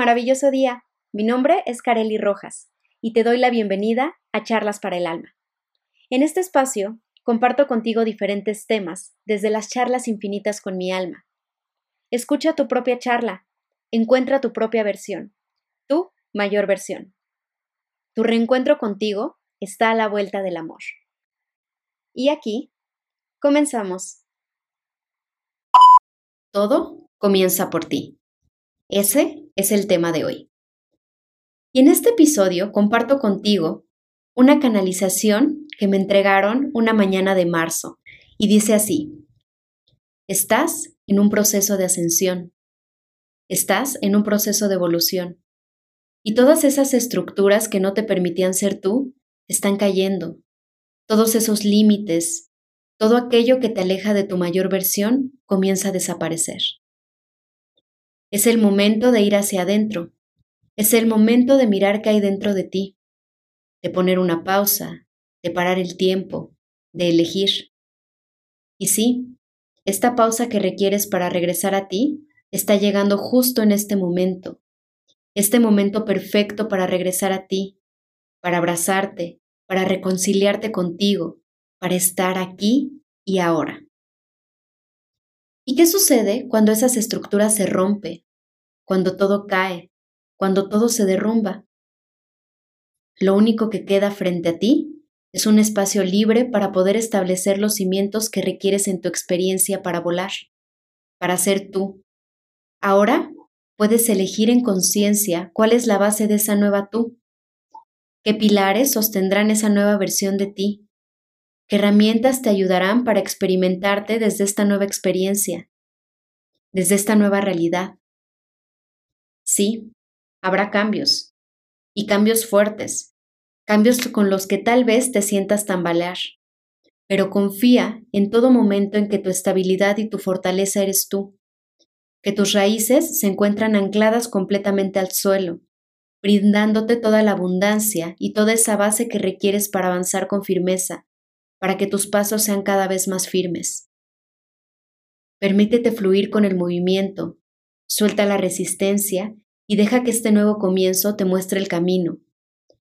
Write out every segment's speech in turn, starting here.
Maravilloso día. Mi nombre es Kareli Rojas y te doy la bienvenida a Charlas para el Alma. En este espacio comparto contigo diferentes temas desde las charlas infinitas con mi alma. Escucha tu propia charla, encuentra tu propia versión, tu mayor versión. Tu reencuentro contigo está a la vuelta del amor. Y aquí comenzamos. Todo comienza por ti. Ese es el tema de hoy. Y en este episodio comparto contigo una canalización que me entregaron una mañana de marzo y dice así, estás en un proceso de ascensión, estás en un proceso de evolución y todas esas estructuras que no te permitían ser tú están cayendo, todos esos límites, todo aquello que te aleja de tu mayor versión comienza a desaparecer. Es el momento de ir hacia adentro. Es el momento de mirar qué hay dentro de ti, de poner una pausa, de parar el tiempo, de elegir. Y sí, esta pausa que requieres para regresar a ti está llegando justo en este momento, este momento perfecto para regresar a ti, para abrazarte, para reconciliarte contigo, para estar aquí y ahora. ¿Y qué sucede cuando esas estructuras se rompen, cuando todo cae, cuando todo se derrumba? Lo único que queda frente a ti es un espacio libre para poder establecer los cimientos que requieres en tu experiencia para volar, para ser tú. Ahora puedes elegir en conciencia cuál es la base de esa nueva tú, qué pilares sostendrán esa nueva versión de ti, ¿Qué herramientas te ayudarán para experimentarte desde esta nueva experiencia, desde esta nueva realidad? Sí, habrá cambios, y cambios fuertes, cambios con los que tal vez te sientas tambalear, pero confía en todo momento en que tu estabilidad y tu fortaleza eres tú, que tus raíces se encuentran ancladas completamente al suelo, brindándote toda la abundancia y toda esa base que requieres para avanzar con firmeza para que tus pasos sean cada vez más firmes. Permítete fluir con el movimiento, suelta la resistencia y deja que este nuevo comienzo te muestre el camino.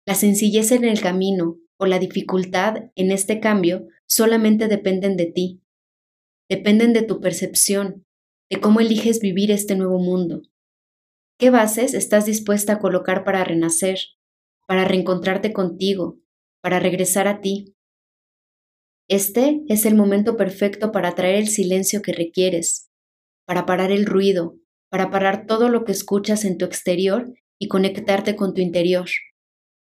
La sencillez en el camino o la dificultad en este cambio solamente dependen de ti, dependen de tu percepción, de cómo eliges vivir este nuevo mundo. ¿Qué bases estás dispuesta a colocar para renacer, para reencontrarte contigo, para regresar a ti? Este es el momento perfecto para traer el silencio que requieres, para parar el ruido, para parar todo lo que escuchas en tu exterior y conectarte con tu interior,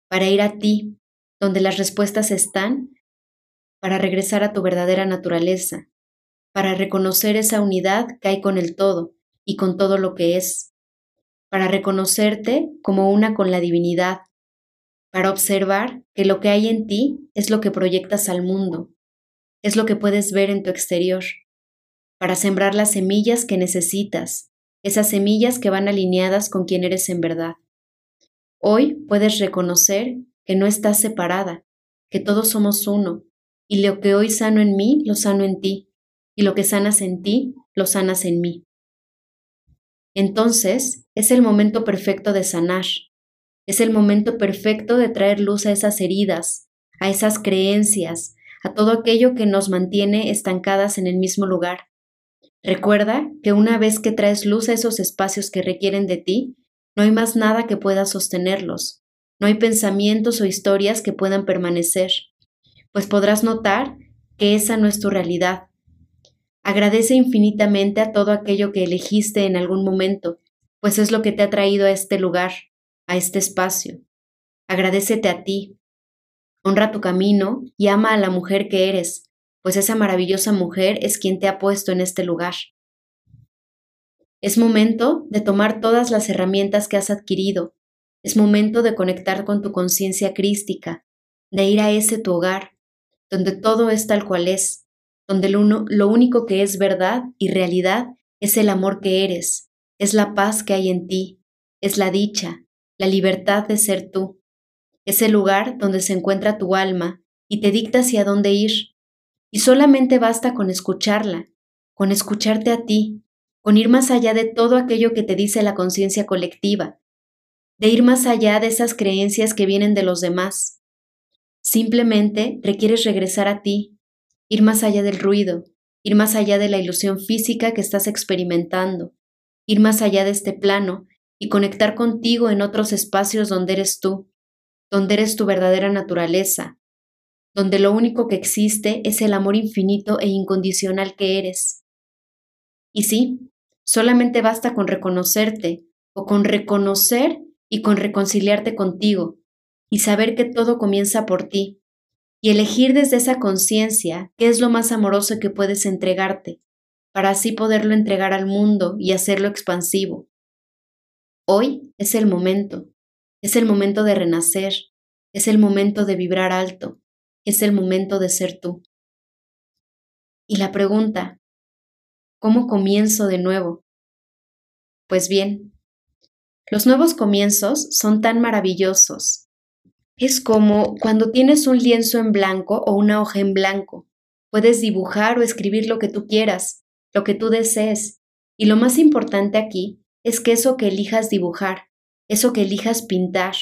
para ir a ti, donde las respuestas están, para regresar a tu verdadera naturaleza, para reconocer esa unidad que hay con el todo y con todo lo que es, para reconocerte como una con la divinidad, para observar que lo que hay en ti es lo que proyectas al mundo, es lo que puedes ver en tu exterior, para sembrar las semillas que necesitas, esas semillas que van alineadas con quien eres en verdad. Hoy puedes reconocer que no estás separada, que todos somos uno, y lo que hoy sano en mí, lo sano en ti, y lo que sanas en ti, lo sanas en mí. Entonces, es el momento perfecto de sanar, es el momento perfecto de traer luz a esas heridas, a esas creencias, a todo aquello que nos mantiene estancadas en el mismo lugar. Recuerda que una vez que traes luz a esos espacios que requieren de ti, no hay más nada que pueda sostenerlos, no hay pensamientos o historias que puedan permanecer, pues podrás notar que esa no es tu realidad. Agradece infinitamente a todo aquello que elegiste en algún momento, pues es lo que te ha traído a este lugar, a este espacio. Agradecete a ti, Honra tu camino y ama a la mujer que eres, pues esa maravillosa mujer es quien te ha puesto en este lugar. Es momento de tomar todas las herramientas que has adquirido. Es momento de conectar con tu conciencia crística, de ir a ese tu hogar, donde todo es tal cual es, donde lo, lo único que es verdad y realidad es el amor que eres, es la paz que hay en ti, es la dicha, la libertad de ser tú es el lugar donde se encuentra tu alma y te dicta hacia dónde ir. Y solamente basta con escucharla, con escucharte a ti, con ir más allá de todo aquello que te dice la conciencia colectiva, de ir más allá de esas creencias que vienen de los demás. Simplemente requieres regresar a ti, ir más allá del ruido, ir más allá de la ilusión física que estás experimentando, ir más allá de este plano y conectar contigo en otros espacios donde eres tú, donde eres tu verdadera naturaleza, donde lo único que existe es el amor infinito e incondicional que eres. Y sí, solamente basta con reconocerte o con reconocer y con reconciliarte contigo y saber que todo comienza por ti y elegir desde esa conciencia qué es lo más amoroso que puedes entregarte para así poderlo entregar al mundo y hacerlo expansivo. Hoy es el momento, es el momento de renacer, es el momento de vibrar alto, es el momento de ser tú. Y la pregunta, ¿cómo comienzo de nuevo? Pues bien, los nuevos comienzos son tan maravillosos. Es como cuando tienes un lienzo en blanco o una hoja en blanco. Puedes dibujar o escribir lo que tú quieras, lo que tú desees. Y lo más importante aquí es que eso que elijas dibujar, eso que elijas pintar,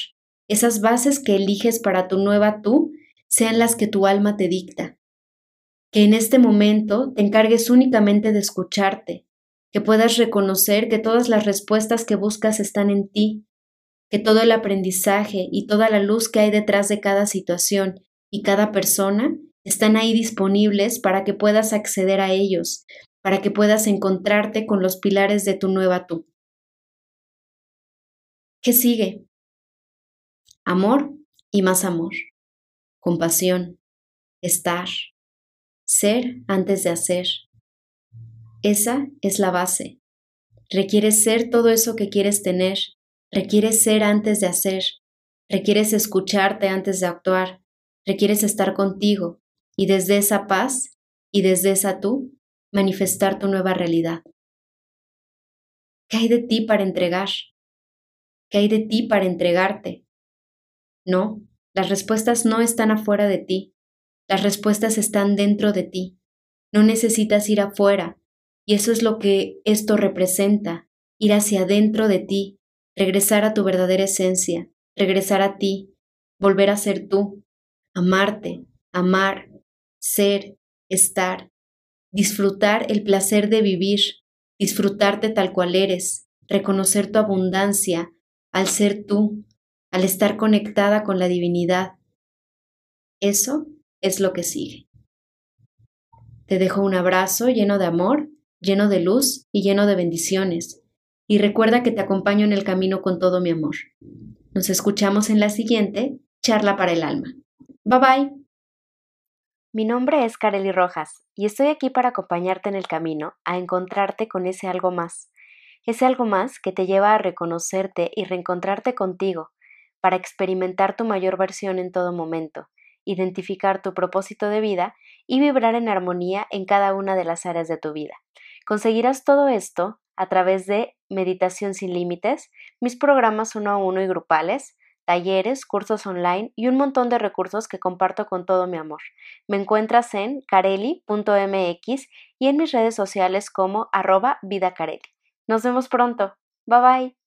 esas bases que eliges para tu nueva tú, sean las que tu alma te dicta. Que en este momento te encargues únicamente de escucharte, que puedas reconocer que todas las respuestas que buscas están en ti, que todo el aprendizaje y toda la luz que hay detrás de cada situación y cada persona están ahí disponibles para que puedas acceder a ellos, para que puedas encontrarte con los pilares de tu nueva tú. ¿Qué sigue? Amor y más amor, compasión, estar, ser antes de hacer, esa es la base. Requieres ser todo eso que quieres tener, requieres ser antes de hacer, requieres escucharte antes de actuar, requieres estar contigo y desde esa paz y desde esa tú manifestar tu nueva realidad. ¿Qué hay de ti para entregar? ¿Qué hay de ti para entregarte? No, las respuestas no están afuera de ti, las respuestas están dentro de ti. No necesitas ir afuera, y eso es lo que esto representa, ir hacia adentro de ti, regresar a tu verdadera esencia, regresar a ti, volver a ser tú, amarte, amar, ser, estar, disfrutar el placer de vivir, disfrutarte tal cual eres, reconocer tu abundancia al ser tú, al estar conectada con la divinidad. Eso es lo que sigue. Te dejo un abrazo lleno de amor lleno de luz y lleno de bendiciones. Y recuerda que te acompaño en el camino con todo mi amor. Nos escuchamos en la siguiente charla para el alma. Bye bye. Mi nombre es Kareli Rojas y estoy aquí para acompañarte en el camino a encontrarte con ese algo más. Ese algo más que te lleva a reconocerte y reencontrarte contigo, para experimentar tu mayor versión en todo momento, identificar tu propósito de vida y vibrar en armonía en cada una de las áreas de tu vida. Conseguirás todo esto a través de Meditación sin Límites, mis programas uno a uno y grupales, talleres, cursos online y un montón de recursos que comparto con todo mi amor. Me encuentras en careli.mx y en mis redes sociales como arroba vidacareli. Nos vemos pronto. Bye bye.